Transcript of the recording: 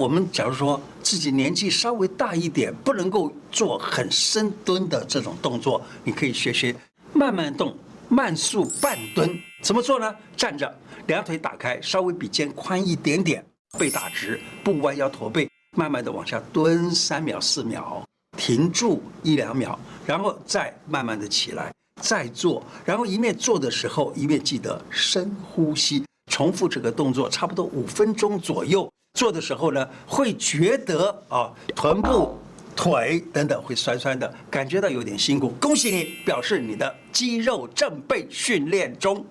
我们假如说自己年纪稍微大一点，不能够做很深蹲的这种动作，你可以学学慢慢动，慢速半蹲。怎么做呢？站着，两腿打开，稍微比肩宽一点点，背打直，不弯腰驼背，慢慢的往下蹲三秒四秒，停住一两秒，然后再慢慢的起来，再做，然后一面做的时候一面记得深呼吸，重复这个动作差不多五分钟左右。做的时候呢，会觉得啊，臀部、腿等等会酸酸的，感觉到有点辛苦。恭喜你，表示你的肌肉正被训练中。